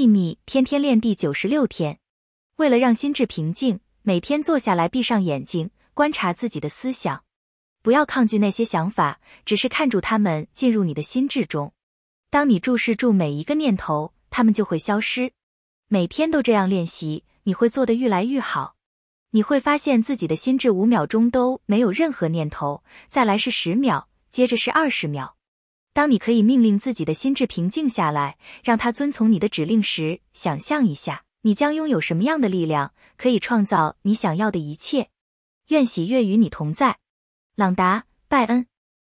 秘密天天练第九十六天。为了让心智平静，每天坐下来，闭上眼睛，观察自己的思想，不要抗拒那些想法，只是看住他们进入你的心智中。当你注视住每一个念头，他们就会消失。每天都这样练习，你会做得愈来愈好。你会发现自己的心智五秒钟都没有任何念头，再来是十秒，接着是二十秒。当你可以命令自己的心智平静下来，让它遵从你的指令时，想象一下，你将拥有什么样的力量，可以创造你想要的一切。愿喜悦与你同在，朗达·拜恩。